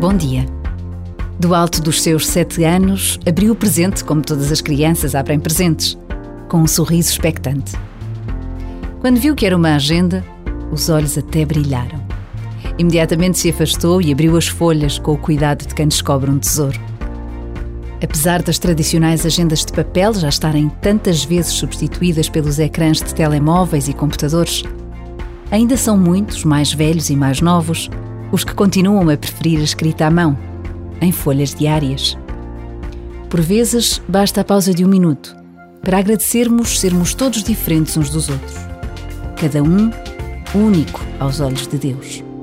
Bom dia. Do alto dos seus sete anos, abriu o presente como todas as crianças abrem presentes, com um sorriso expectante. Quando viu que era uma agenda, os olhos até brilharam. Imediatamente se afastou e abriu as folhas com o cuidado de quem descobre um tesouro. Apesar das tradicionais agendas de papel já estarem tantas vezes substituídas pelos ecrãs de telemóveis e computadores, ainda são muitos, mais velhos e mais novos, os que continuam a preferir a escrita à mão, em folhas diárias. Por vezes, basta a pausa de um minuto para agradecermos sermos todos diferentes uns dos outros, cada um único aos olhos de Deus.